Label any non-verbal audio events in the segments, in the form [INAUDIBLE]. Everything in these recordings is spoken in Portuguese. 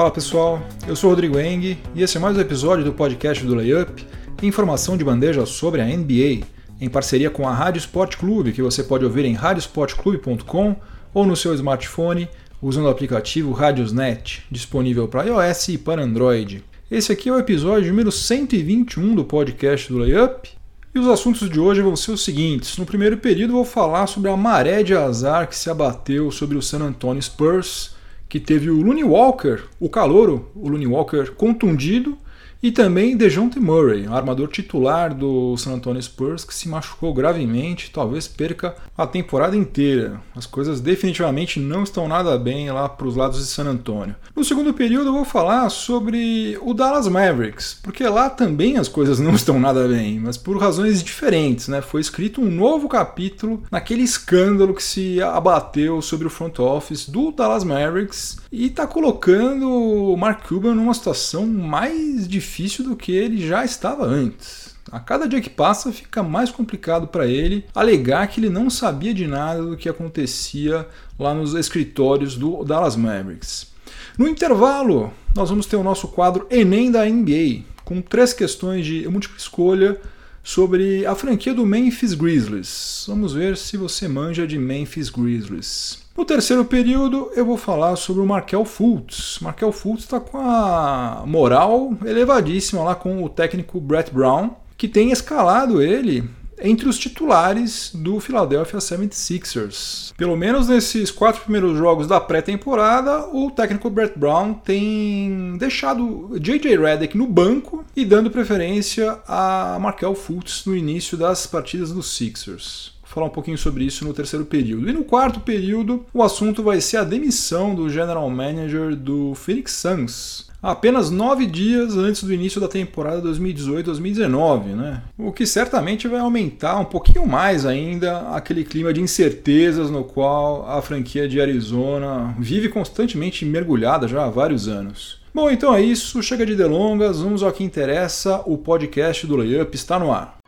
Fala pessoal, eu sou Rodrigo Eng e esse é mais um episódio do podcast do Layup, informação de bandeja sobre a NBA, em parceria com a Rádio Sport Clube, que você pode ouvir em radiosportclube.com ou no seu smartphone usando o aplicativo Radiosnet, disponível para iOS e para Android. Esse aqui é o episódio número 121 do podcast do Layup. E os assuntos de hoje vão ser os seguintes. No primeiro período, vou falar sobre a maré de azar que se abateu sobre o San Antonio Spurs, que teve o Looney Walker, o calouro, o Looney Walker contundido, e também DeJounte Murray, armador titular do San Antonio Spurs, que se machucou gravemente, talvez perca a temporada inteira. As coisas definitivamente não estão nada bem lá para os lados de San Antonio. No segundo período eu vou falar sobre o Dallas Mavericks, porque lá também as coisas não estão nada bem, mas por razões diferentes. Né? Foi escrito um novo capítulo naquele escândalo que se abateu sobre o front office do Dallas Mavericks e está colocando o Mark Cuban numa situação mais difícil difícil do que ele já estava antes. A cada dia que passa fica mais complicado para ele alegar que ele não sabia de nada do que acontecia lá nos escritórios do Dallas Mavericks. No intervalo, nós vamos ter o nosso quadro Enem da NBA, com três questões de múltipla escolha sobre a franquia do Memphis Grizzlies. Vamos ver se você manja de Memphis Grizzlies. No terceiro período, eu vou falar sobre o Markel Fultz. Markel Fultz está com a moral elevadíssima lá com o técnico Brett Brown, que tem escalado ele entre os titulares do Philadelphia 76ers. Pelo menos nesses quatro primeiros jogos da pré-temporada, o técnico Brett Brown tem deixado J.J. Redick no banco e dando preferência a Markel Fultz no início das partidas dos Sixers falar um pouquinho sobre isso no terceiro período. E no quarto período, o assunto vai ser a demissão do general manager do Phoenix Suns. Apenas nove dias antes do início da temporada 2018-2019, né? O que certamente vai aumentar um pouquinho mais ainda aquele clima de incertezas no qual a franquia de Arizona vive constantemente mergulhada já há vários anos. Bom, então é isso, chega de delongas, vamos ao que interessa, o podcast do Layup está no ar.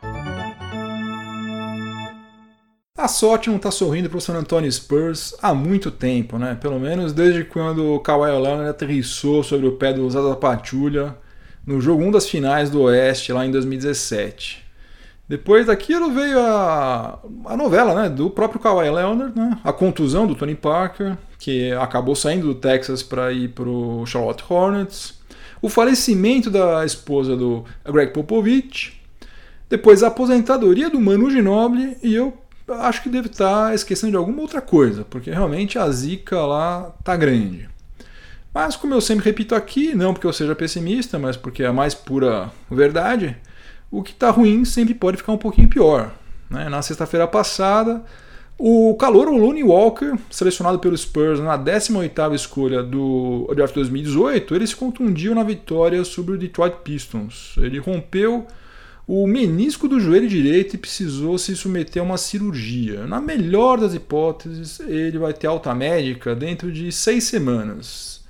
A sorte não está sorrindo para o San Antonio Spurs há muito tempo, né? Pelo menos desde quando o Kawhi Leonard aterrissou sobre o pé do Zaza Pachulia no jogo 1 das finais do Oeste lá em 2017. Depois daquilo veio a, a novela né, do próprio Kawhi Leonard, né, a contusão do Tony Parker, que acabou saindo do Texas para ir para o Charlotte Hornets, o falecimento da esposa do Greg Popovich, depois a aposentadoria do Manu Ginobili e eu acho que deve estar esquecendo de alguma outra coisa, porque realmente a zica lá tá grande. Mas como eu sempre repito aqui, não porque eu seja pessimista, mas porque é a mais pura verdade, o que está ruim sempre pode ficar um pouquinho pior. Né? Na sexta-feira passada, o calor o Looney Walker, selecionado pelo Spurs na 18ª escolha do draft 2018, ele se contundiu na vitória sobre o Detroit Pistons. Ele rompeu o menisco do joelho direito e precisou se submeter a uma cirurgia. Na melhor das hipóteses, ele vai ter alta médica dentro de seis semanas.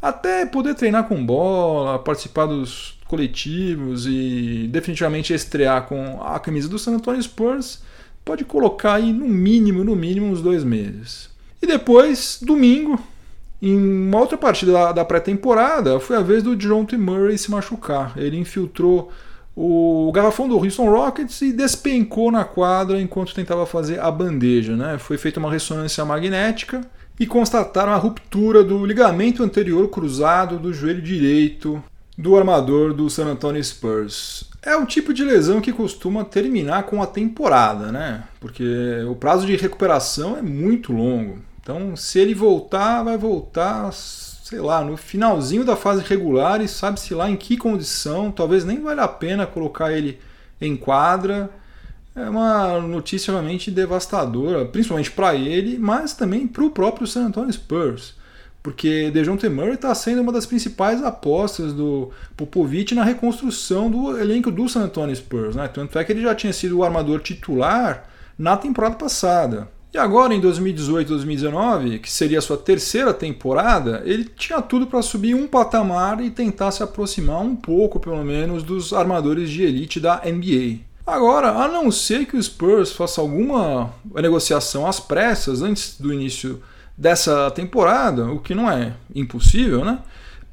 Até poder treinar com bola, participar dos coletivos e definitivamente estrear com a camisa do San Antonio Spurs, pode colocar aí no mínimo, no mínimo uns dois meses. E depois, domingo, em uma outra partida da, da pré-temporada, foi a vez do John T. Murray se machucar. Ele infiltrou o garrafão do Houston Rockets e despencou na quadra enquanto tentava fazer a bandeja. Né? Foi feita uma ressonância magnética e constataram a ruptura do ligamento anterior cruzado do joelho direito do armador do San Antonio Spurs. É o tipo de lesão que costuma terminar com a temporada, né? Porque o prazo de recuperação é muito longo. Então, se ele voltar, vai voltar sei lá, no finalzinho da fase regular e sabe-se lá em que condição, talvez nem valha a pena colocar ele em quadra. É uma notícia realmente devastadora, principalmente para ele, mas também para o próprio San Antonio Spurs. Porque DeJounte Murray está sendo uma das principais apostas do Popovich na reconstrução do elenco do San Antonio Spurs. Né? Tanto é que ele já tinha sido o armador titular na temporada passada. E agora em 2018, 2019, que seria a sua terceira temporada, ele tinha tudo para subir um patamar e tentar se aproximar um pouco, pelo menos, dos armadores de elite da NBA. Agora, a não ser que o Spurs faça alguma negociação às pressas antes do início dessa temporada, o que não é impossível, né?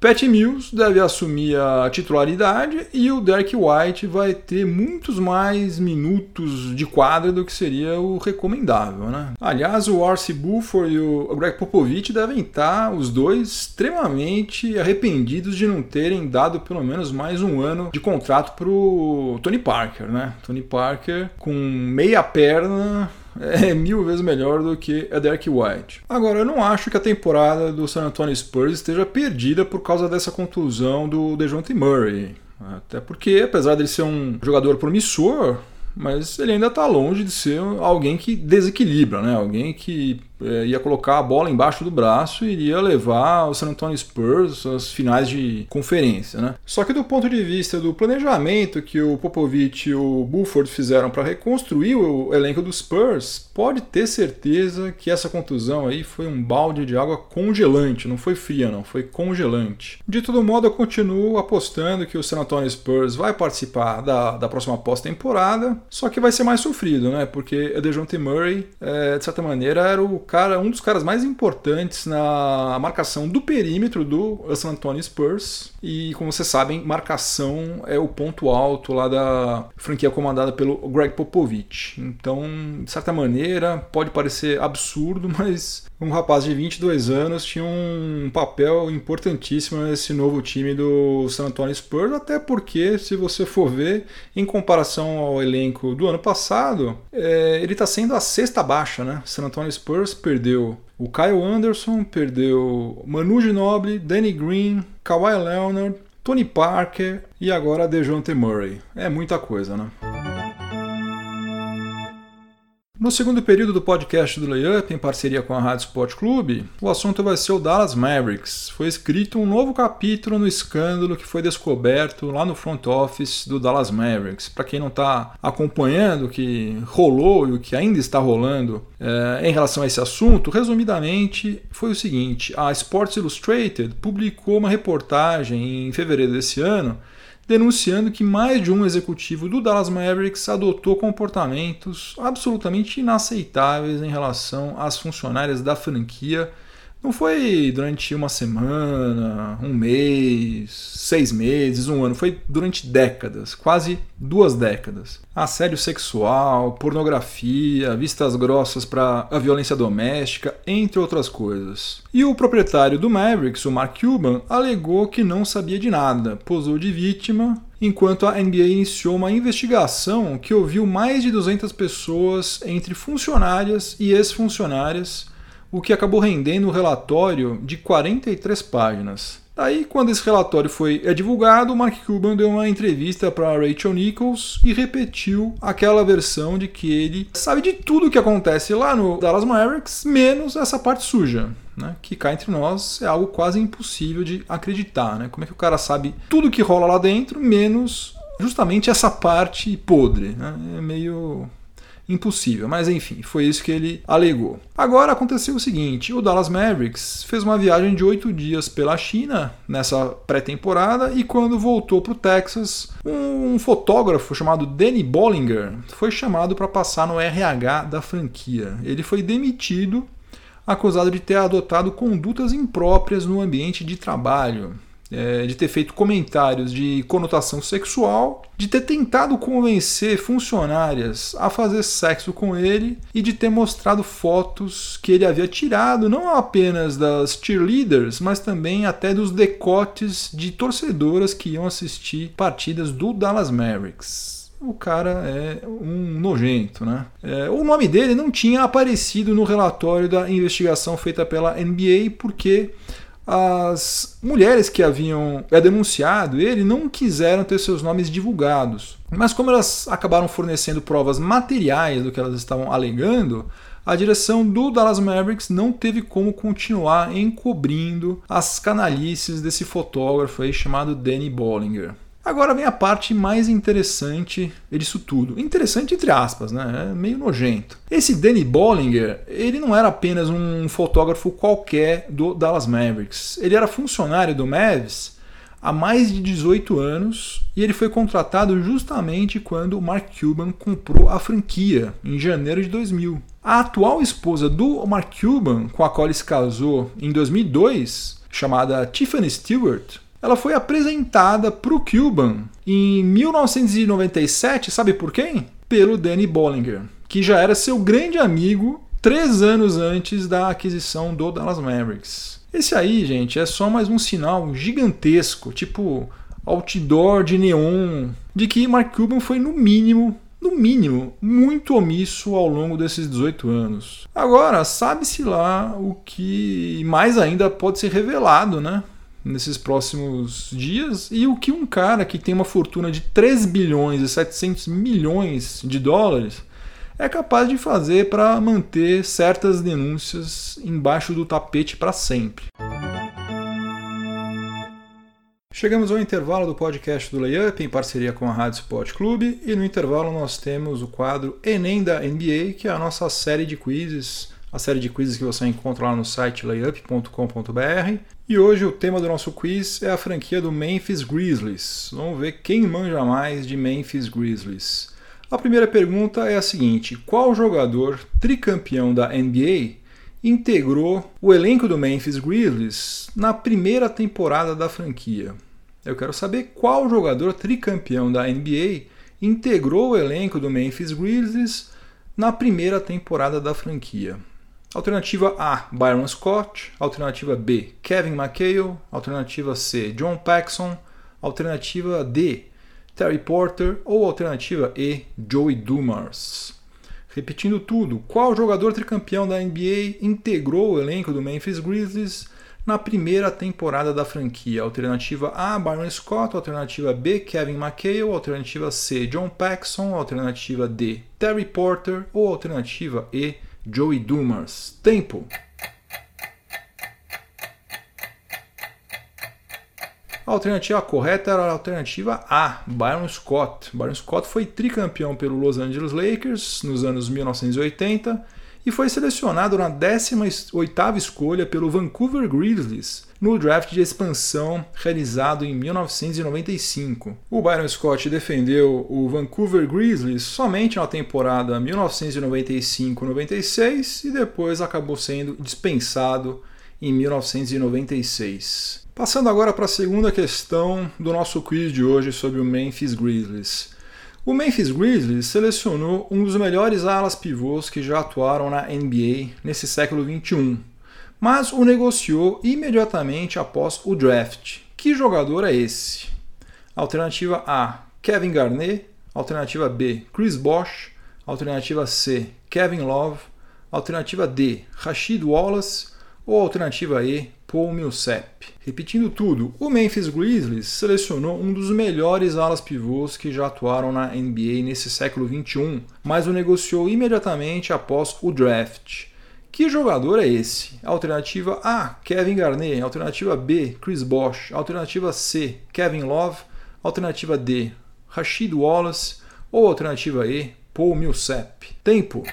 Pat Mills deve assumir a titularidade e o Derek White vai ter muitos mais minutos de quadra do que seria o recomendável, né? Aliás, o Arce Buford e o Greg Popovich devem estar os dois extremamente arrependidos de não terem dado pelo menos mais um ano de contrato para o Tony Parker, né? Tony Parker com meia perna [LAUGHS] é mil vezes melhor do que a Derek White. Agora, eu não acho que a temporada do San Antonio Spurs esteja perdida por causa dessa contusão do DeJounte Murray. Até porque, apesar dele ser um jogador promissor, mas ele ainda está longe de ser alguém que desequilibra, né? Alguém que é, ia colocar a bola embaixo do braço e iria levar o San Antonio Spurs às finais de conferência. Né? Só que do ponto de vista do planejamento que o Popovich e o Buford fizeram para reconstruir o elenco dos Spurs, pode ter certeza que essa contusão aí foi um balde de água congelante, não foi fria não, foi congelante. De todo modo, eu continuo apostando que o San Antonio Spurs vai participar da, da próxima pós-temporada, só que vai ser mais sofrido, né? Porque a DeJounte Murray, é, de certa maneira, era o cara, um dos caras mais importantes na marcação do perímetro do San Antonio Spurs. E como vocês sabem, marcação é o ponto alto lá da franquia comandada pelo Greg Popovich. Então, de certa maneira, pode parecer absurdo, [LAUGHS] mas um rapaz de 22 anos tinha um papel importantíssimo nesse novo time do San Antonio Spurs, até porque, se você for ver, em comparação ao elenco do ano passado, é, ele está sendo a sexta baixa, né? San Antonio Spurs perdeu o Kyle Anderson, perdeu Manu Ginobili, Danny Green, Kawhi Leonard, Tony Parker e agora DeJounte Murray. É muita coisa, né? No segundo período do podcast do Layup, em parceria com a Rádio Sport Clube, o assunto vai ser o Dallas Mavericks. Foi escrito um novo capítulo no escândalo que foi descoberto lá no front office do Dallas Mavericks. Para quem não está acompanhando o que rolou e o que ainda está rolando é, em relação a esse assunto, resumidamente foi o seguinte: a Sports Illustrated publicou uma reportagem em fevereiro desse ano denunciando que mais de um executivo do Dallas Mavericks adotou comportamentos absolutamente inaceitáveis em relação às funcionárias da franquia não foi durante uma semana, um mês, seis meses, um ano. Foi durante décadas, quase duas décadas. Assédio sexual, pornografia, vistas grossas para a violência doméstica, entre outras coisas. E o proprietário do Mavericks, o Mark Cuban, alegou que não sabia de nada, posou de vítima enquanto a NBA iniciou uma investigação que ouviu mais de 200 pessoas, entre funcionárias e ex-funcionárias, o que acabou rendendo um relatório de 43 páginas. Daí, quando esse relatório foi é divulgado, Mark Cuban deu uma entrevista para Rachel Nichols e repetiu aquela versão de que ele sabe de tudo o que acontece lá no Dallas Mavericks, menos essa parte suja. Né, que cá entre nós é algo quase impossível de acreditar. Né? Como é que o cara sabe tudo que rola lá dentro, menos justamente essa parte podre? Né? É meio impossível. Mas enfim, foi isso que ele alegou. Agora aconteceu o seguinte: o Dallas Mavericks fez uma viagem de oito dias pela China nessa pré-temporada e quando voltou para o Texas, um fotógrafo chamado Danny Bollinger foi chamado para passar no RH da franquia. Ele foi demitido acusado de ter adotado condutas impróprias no ambiente de trabalho é, de ter feito comentários de conotação sexual, de ter tentado convencer funcionárias a fazer sexo com ele e de ter mostrado fotos que ele havia tirado não apenas das cheerleaders, mas também até dos decotes de torcedoras que iam assistir partidas do Dallas Mavericks o cara é um nojento, né? É, o nome dele não tinha aparecido no relatório da investigação feita pela NBA porque as mulheres que haviam é, denunciado ele não quiseram ter seus nomes divulgados. Mas como elas acabaram fornecendo provas materiais do que elas estavam alegando, a direção do Dallas Mavericks não teve como continuar encobrindo as canalices desse fotógrafo aí chamado Danny Bollinger. Agora vem a parte mais interessante disso tudo. Interessante entre aspas, né? É meio nojento. Esse Danny Bollinger, ele não era apenas um fotógrafo qualquer do Dallas Mavericks. Ele era funcionário do Mavs há mais de 18 anos e ele foi contratado justamente quando o Mark Cuban comprou a franquia, em janeiro de 2000. A atual esposa do Mark Cuban, com a qual ele se casou em 2002, chamada Tiffany Stewart, ela foi apresentada para o Cuban em 1997, sabe por quem? Pelo Danny Bollinger, que já era seu grande amigo três anos antes da aquisição do Dallas Mavericks. Esse aí, gente, é só mais um sinal gigantesco, tipo outdoor de neon, de que Mark Cuban foi no mínimo no mínimo, muito omisso ao longo desses 18 anos. Agora, sabe-se lá o que mais ainda pode ser revelado, né? Nesses próximos dias, e o que um cara que tem uma fortuna de 3 bilhões e 700 milhões de dólares é capaz de fazer para manter certas denúncias embaixo do tapete para sempre. Chegamos ao intervalo do podcast do Layup em parceria com a Rádio Sport Clube e no intervalo nós temos o quadro Enem da NBA, que é a nossa série de quizzes, a série de quizzes que você encontra lá no site layup.com.br. E hoje o tema do nosso quiz é a franquia do Memphis Grizzlies. Vamos ver quem manja mais de Memphis Grizzlies. A primeira pergunta é a seguinte: qual jogador tricampeão da NBA integrou o elenco do Memphis Grizzlies na primeira temporada da franquia? Eu quero saber qual jogador tricampeão da NBA integrou o elenco do Memphis Grizzlies na primeira temporada da franquia. Alternativa A, Byron Scott. Alternativa B, Kevin McHale. Alternativa C, John Paxson. Alternativa D, Terry Porter. Ou alternativa E, Joey Dumars. Repetindo tudo, qual jogador tricampeão da NBA integrou o elenco do Memphis Grizzlies na primeira temporada da franquia. Alternativa A, Byron Scott. Alternativa B, Kevin McHale. Alternativa C, John Paxson. Alternativa D, Terry Porter. Ou alternativa E, Joey Dumars. Tempo. A alternativa correta era a alternativa A, Byron Scott. Byron Scott foi tricampeão pelo Los Angeles Lakers nos anos 1980 e foi selecionado na 18ª escolha pelo Vancouver Grizzlies no draft de expansão realizado em 1995. O Byron Scott defendeu o Vancouver Grizzlies somente na temporada 1995-96 e depois acabou sendo dispensado em 1996. Passando agora para a segunda questão do nosso quiz de hoje sobre o Memphis Grizzlies. O Memphis Grizzlies selecionou um dos melhores alas pivôs que já atuaram na NBA nesse século XXI, mas o negociou imediatamente após o draft. Que jogador é esse? Alternativa A: Kevin Garnett. Alternativa B: Chris Bosh. Alternativa C: Kevin Love. Alternativa D: Rashid Wallace. Ou alternativa E: Paul Millsap. Repetindo tudo, o Memphis Grizzlies selecionou um dos melhores alas pivôs que já atuaram na NBA nesse século XXI, mas o negociou imediatamente após o draft. Que jogador é esse? Alternativa A, Kevin Garnett. Alternativa B, Chris Bosh. Alternativa C, Kevin Love. Alternativa D, Rashid Wallace. Ou alternativa E, Paul Millsap. Tempo.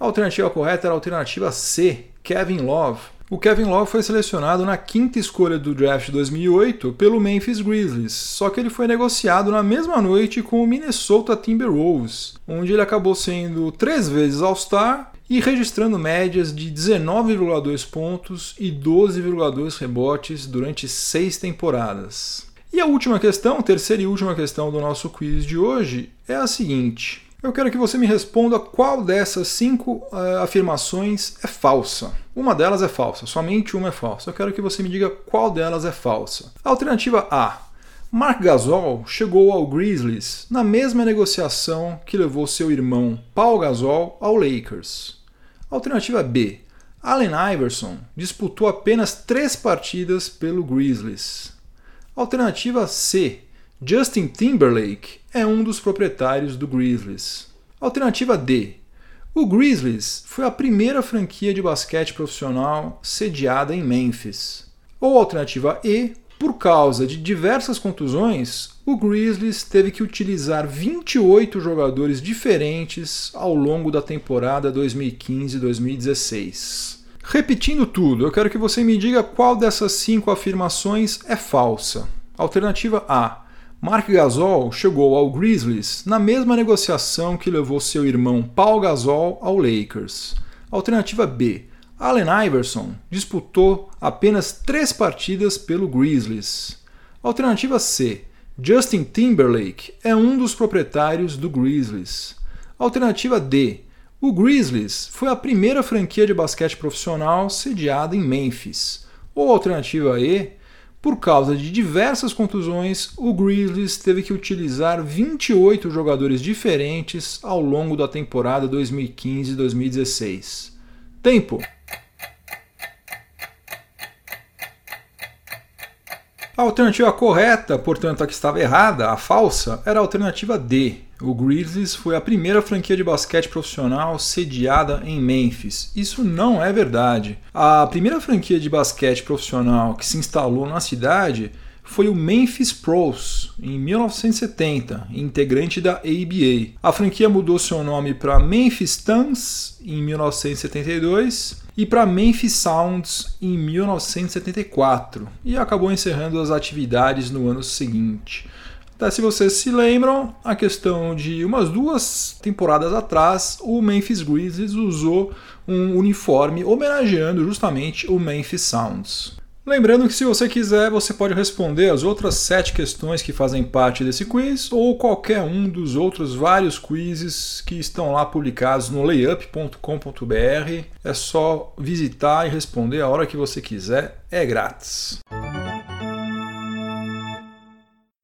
A alternativa correta era a alternativa C, Kevin Love. O Kevin Love foi selecionado na quinta escolha do draft de 2008 pelo Memphis Grizzlies, só que ele foi negociado na mesma noite com o Minnesota Timberwolves, onde ele acabou sendo três vezes All-Star e registrando médias de 19,2 pontos e 12,2 rebotes durante seis temporadas. E a última questão, terceira e última questão do nosso quiz de hoje, é a seguinte: eu quero que você me responda qual dessas cinco uh, afirmações é falsa. Uma delas é falsa, somente uma é falsa. Eu quero que você me diga qual delas é falsa. Alternativa A. Mark Gasol chegou ao Grizzlies na mesma negociação que levou seu irmão Paul Gasol ao Lakers. Alternativa B. Allen Iverson disputou apenas três partidas pelo Grizzlies. Alternativa C. Justin Timberlake é um dos proprietários do Grizzlies. Alternativa D. O Grizzlies foi a primeira franquia de basquete profissional sediada em Memphis. Ou alternativa E, por causa de diversas contusões, o Grizzlies teve que utilizar 28 jogadores diferentes ao longo da temporada 2015-2016. Repetindo tudo, eu quero que você me diga qual dessas cinco afirmações é falsa. Alternativa A. Mark Gasol chegou ao Grizzlies na mesma negociação que levou seu irmão Paul Gasol ao Lakers. Alternativa B. Allen Iverson disputou apenas três partidas pelo Grizzlies. Alternativa C. Justin Timberlake é um dos proprietários do Grizzlies. Alternativa D. O Grizzlies foi a primeira franquia de basquete profissional sediada em Memphis. Ou alternativa E. Por causa de diversas contusões, o Grizzlies teve que utilizar 28 jogadores diferentes ao longo da temporada 2015-2016. Tempo! A alternativa correta, portanto a que estava errada, a falsa, era a alternativa D. O Grizzlies foi a primeira franquia de basquete profissional sediada em Memphis. Isso não é verdade. A primeira franquia de basquete profissional que se instalou na cidade foi o Memphis Pros, em 1970, integrante da ABA. A franquia mudou seu nome para Memphis Tans em 1972 e para Memphis Sounds em 1974 e acabou encerrando as atividades no ano seguinte. Até se vocês se lembram, a questão de umas duas temporadas atrás, o Memphis Grizzlies usou um uniforme homenageando justamente o Memphis Sounds. Lembrando que se você quiser, você pode responder as outras sete questões que fazem parte desse quiz ou qualquer um dos outros vários quizzes que estão lá publicados no layup.com.br. É só visitar e responder a hora que você quiser, é grátis.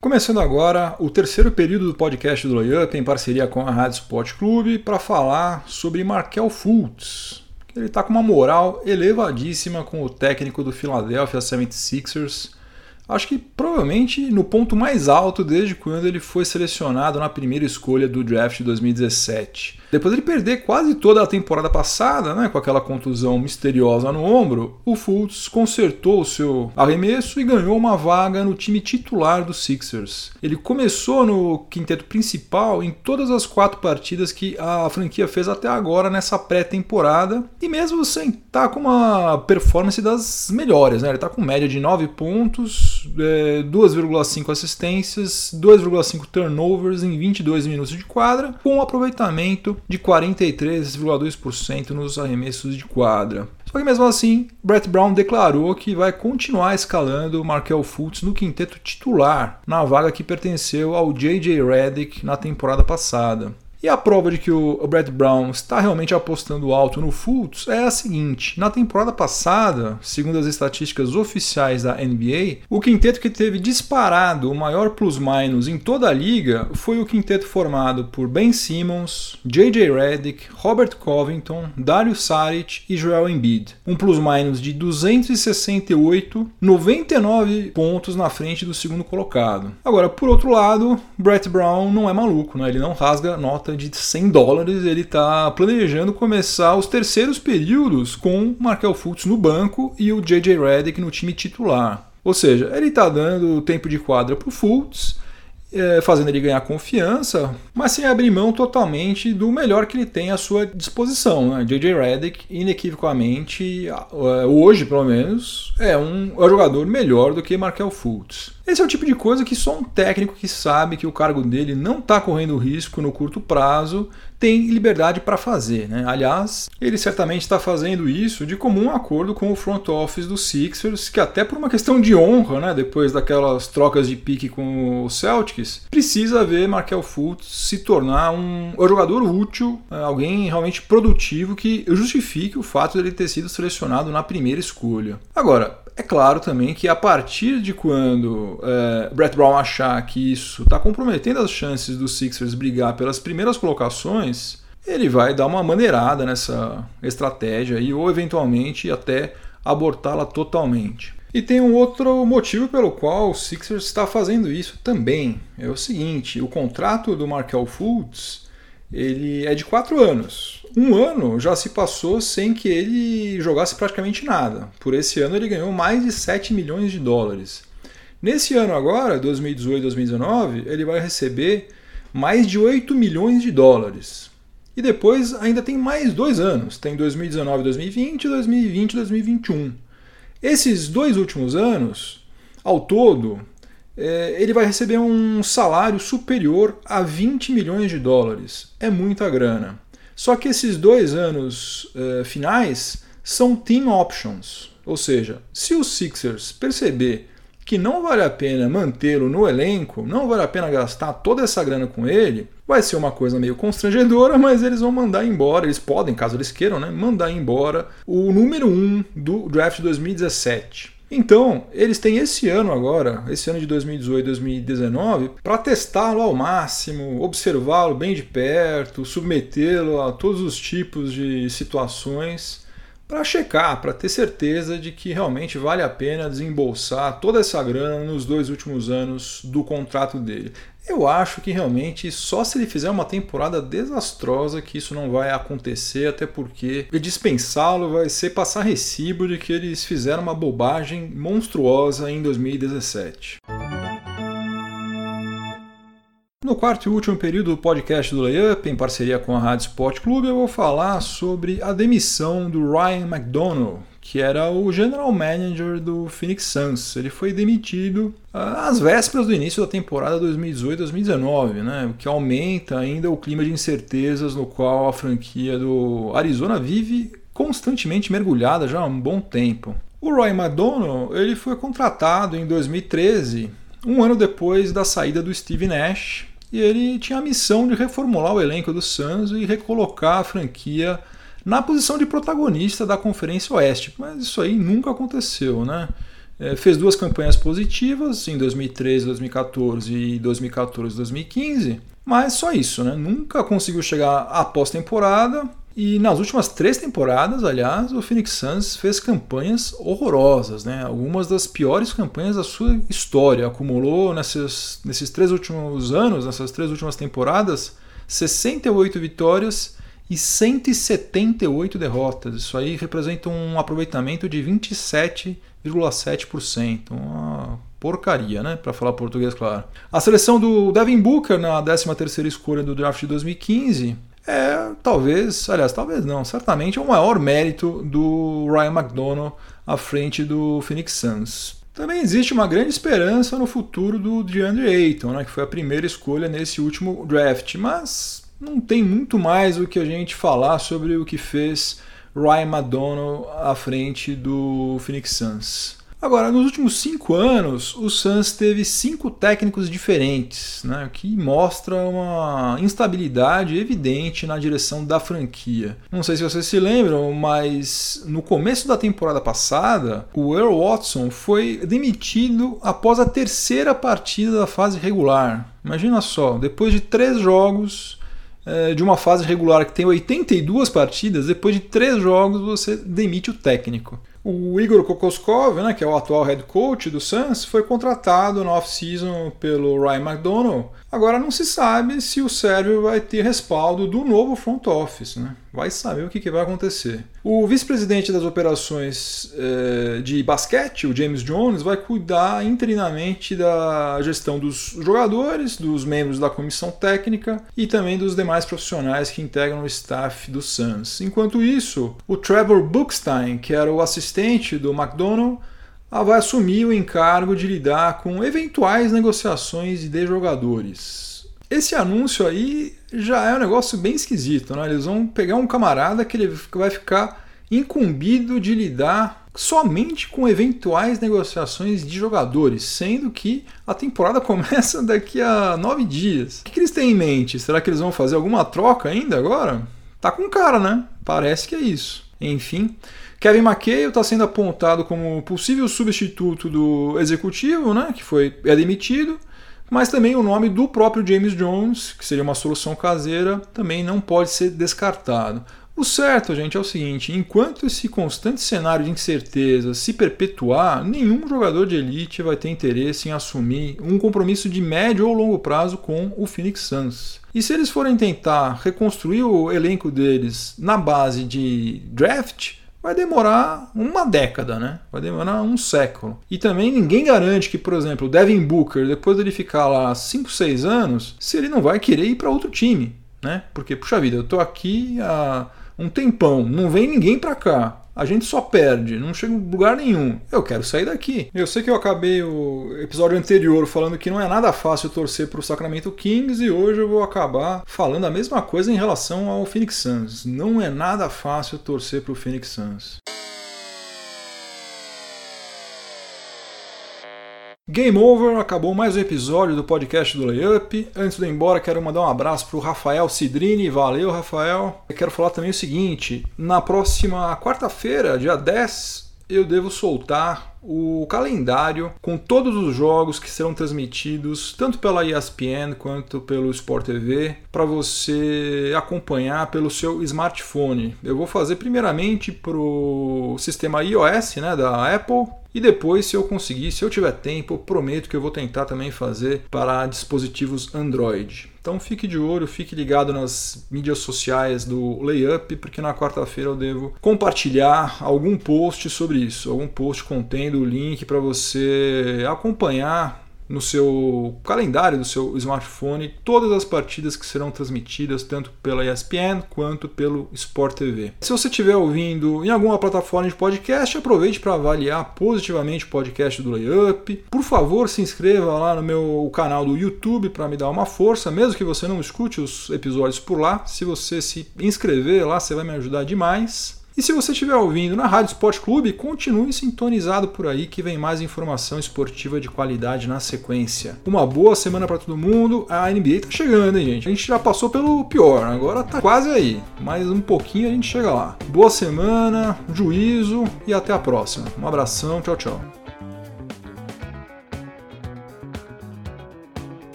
Começando agora o terceiro período do podcast do Layup em parceria com a Rádio Sport Clube para falar sobre Markel Fultz, ele está com uma moral elevadíssima com o técnico do Philadelphia 76ers. Acho que provavelmente no ponto mais alto desde quando ele foi selecionado na primeira escolha do draft de 2017. Depois de perder quase toda a temporada passada, né, com aquela contusão misteriosa no ombro, o Fultz consertou o seu arremesso e ganhou uma vaga no time titular dos Sixers. Ele começou no quinteto principal em todas as quatro partidas que a franquia fez até agora nessa pré-temporada, e mesmo sem estar tá com uma performance das melhores, né? ele está com média de 9 pontos, é, 2,5 assistências, 2,5 turnovers em 22 minutos de quadra, com um aproveitamento de 43,2% nos arremessos de quadra. Só que mesmo assim, Brett Brown declarou que vai continuar escalando Markel Fultz no quinteto titular, na vaga que pertenceu ao J.J. Redick na temporada passada. E a prova de que o Brett Brown está realmente apostando alto no Fultz é a seguinte: na temporada passada, segundo as estatísticas oficiais da NBA, o quinteto que teve disparado o maior plus-minus em toda a liga foi o quinteto formado por Ben Simmons, J.J. Redick, Robert Covington, Dario Saric e Joel Embiid. Um plus-minus de 268, 99 pontos na frente do segundo colocado. Agora, por outro lado, Brett Brown não é maluco, né? ele não rasga nota nota de 100 dólares, ele está planejando começar os terceiros períodos com Markel Fultz no banco e o J.J. Redick no time titular. Ou seja, ele está dando tempo de quadra para o Fultz, é, fazendo ele ganhar confiança, mas sem abrir mão totalmente do melhor que ele tem à sua disposição. Né? J.J. Redick, inequivocamente, hoje pelo menos, é um, é um jogador melhor do que Markel Fultz. Esse é o tipo de coisa que só um técnico que sabe que o cargo dele não está correndo risco no curto prazo tem liberdade para fazer. Né? Aliás, ele certamente está fazendo isso de comum acordo com o front office do Sixers, que até por uma questão de honra, né, depois daquelas trocas de pique com o Celtics, precisa ver Markel Fultz se tornar um, jogador útil, né, alguém realmente produtivo que justifique o fato de ele ter sido selecionado na primeira escolha. Agora, é claro também que a partir de quando é, Brett Brown achar que isso está comprometendo as chances dos Sixers brigar pelas primeiras colocações, ele vai dar uma maneirada nessa estratégia e ou eventualmente até abortá-la totalmente. E tem um outro motivo pelo qual o Sixers está fazendo isso também. É o seguinte: o contrato do Markel Fultz ele é de quatro anos. Um ano já se passou sem que ele jogasse praticamente nada. Por esse ano ele ganhou mais de 7 milhões de dólares. Nesse ano agora, 2018-2019, ele vai receber mais de 8 milhões de dólares. E depois ainda tem mais dois anos, tem 2019-2020 e 2020-2021. Esses dois últimos anos, ao todo, é, ele vai receber um salário superior a 20 milhões de dólares. É muita grana. Só que esses dois anos uh, finais são team options, ou seja, se o Sixers perceber que não vale a pena mantê-lo no elenco, não vale a pena gastar toda essa grana com ele, vai ser uma coisa meio constrangedora, [LAUGHS] mas eles vão mandar embora, eles podem, caso eles queiram, né, mandar embora o número 1 um do draft 2017. Então, eles têm esse ano agora, esse ano de 2018 2019, para testá-lo ao máximo, observá-lo bem de perto, submetê-lo a todos os tipos de situações para checar, para ter certeza de que realmente vale a pena desembolsar toda essa grana nos dois últimos anos do contrato dele. Eu acho que realmente só se ele fizer uma temporada desastrosa que isso não vai acontecer, até porque dispensá-lo vai ser passar recibo de que eles fizeram uma bobagem monstruosa em 2017. No quarto e último período do podcast do Layup, em parceria com a Rádio Sport Clube, eu vou falar sobre a demissão do Ryan McDonough, que era o general manager do Phoenix Suns. Ele foi demitido ah, às vésperas do início da temporada 2018-2019, né? o que aumenta ainda o clima de incertezas no qual a franquia do Arizona vive constantemente mergulhada já há um bom tempo. O Ryan McDonough ele foi contratado em 2013 um ano depois da saída do Steve Nash, e ele tinha a missão de reformular o elenco do Suns e recolocar a franquia na posição de protagonista da Conferência Oeste, mas isso aí nunca aconteceu, né? É, fez duas campanhas positivas em 2013, 2014 e 2014, 2015, mas só isso, né? Nunca conseguiu chegar à pós-temporada e nas últimas três temporadas, aliás, o Phoenix Suns fez campanhas horrorosas, né? algumas das piores campanhas da sua história. Acumulou nesses, nesses três últimos anos, nessas três últimas temporadas, 68 vitórias e 178 derrotas. Isso aí representa um aproveitamento de 27,7%. Uma porcaria, né? Para falar português, claro. A seleção do Devin Booker na 13ª escolha do draft de 2015 é talvez, aliás, talvez não, certamente é o maior mérito do Ryan McDonough à frente do Phoenix Suns. Também existe uma grande esperança no futuro do DeAndre Ayton, né, que foi a primeira escolha nesse último draft, mas não tem muito mais o que a gente falar sobre o que fez Ryan McDonough à frente do Phoenix Suns. Agora, nos últimos cinco anos, o Suns teve cinco técnicos diferentes, né, o que mostra uma instabilidade evidente na direção da franquia. Não sei se vocês se lembram, mas no começo da temporada passada, o Earl Watson foi demitido após a terceira partida da fase regular. Imagina só, depois de três jogos eh, de uma fase regular que tem 82 partidas, depois de três jogos você demite o técnico. O Igor Kokoskov, né, que é o atual head coach do Suns, foi contratado no off-season pelo Ryan McDonough. Agora não se sabe se o Sérvio vai ter respaldo do novo front office. Né? Vai saber o que, que vai acontecer. O vice-presidente das operações eh, de basquete, o James Jones, vai cuidar interinamente da gestão dos jogadores, dos membros da comissão técnica e também dos demais profissionais que integram o staff do Suns. Enquanto isso, o Trevor Bookstein, que era o assistente do McDonald, vai assumir o encargo de lidar com eventuais negociações de jogadores. Esse anúncio aí já é um negócio bem esquisito, né? Eles vão pegar um camarada que ele vai ficar incumbido de lidar somente com eventuais negociações de jogadores, sendo que a temporada [LAUGHS] começa daqui a nove dias. O que, eles têm em mente? Será que eles vão fazer alguma troca ainda agora? Tá com cara, né? Parece que é isso. Enfim, Kevin McHale está sendo apontado como possível substituto do executivo, né, que foi é demitido, mas também o nome do próprio James Jones, que seria uma solução caseira, também não pode ser descartado. O certo, gente, é o seguinte: enquanto esse constante cenário de incerteza se perpetuar, nenhum jogador de elite vai ter interesse em assumir um compromisso de médio ou longo prazo com o Phoenix Suns. E se eles forem tentar reconstruir o elenco deles na base de draft, vai demorar uma década, né? Vai demorar um século. E também ninguém garante que, por exemplo, o Devin Booker, depois dele ficar lá 5, 6 anos, se ele não vai querer ir para outro time, né? Porque, puxa vida, eu tô aqui há um tempão, não vem ninguém para cá. A gente só perde, não chega em lugar nenhum. Eu quero sair daqui. Eu sei que eu acabei o episódio anterior falando que não é nada fácil torcer para o Sacramento Kings e hoje eu vou acabar falando a mesma coisa em relação ao Phoenix Suns. Não é nada fácil torcer para o Phoenix Suns. Game over, acabou mais um episódio do podcast do Layup. Antes de ir embora, quero mandar um abraço para o Rafael Cidrini. Valeu, Rafael. Eu quero falar também o seguinte: na próxima quarta-feira, dia 10, eu devo soltar o calendário com todos os jogos que serão transmitidos tanto pela ESPN quanto pelo Sport TV para você acompanhar pelo seu smartphone. Eu vou fazer primeiramente para o sistema iOS né, da Apple e depois, se eu conseguir, se eu tiver tempo, eu prometo que eu vou tentar também fazer para dispositivos Android. Então fique de olho, fique ligado nas mídias sociais do Layup, porque na quarta-feira eu devo compartilhar algum post sobre isso, algum post contendo o link para você acompanhar no seu calendário do seu smartphone todas as partidas que serão transmitidas tanto pela ESPN quanto pelo Sport TV. Se você estiver ouvindo em alguma plataforma de podcast, aproveite para avaliar positivamente o podcast do Layup. Por favor, se inscreva lá no meu canal do YouTube para me dar uma força, mesmo que você não escute os episódios por lá. Se você se inscrever lá, você vai me ajudar demais. E se você estiver ouvindo na Rádio Esporte Clube, continue sintonizado por aí que vem mais informação esportiva de qualidade na sequência. Uma boa semana para todo mundo. A NBA tá chegando, hein, gente? A gente já passou pelo pior, agora tá quase aí. Mais um pouquinho a gente chega lá. Boa semana, juízo e até a próxima. Um abração, tchau, tchau.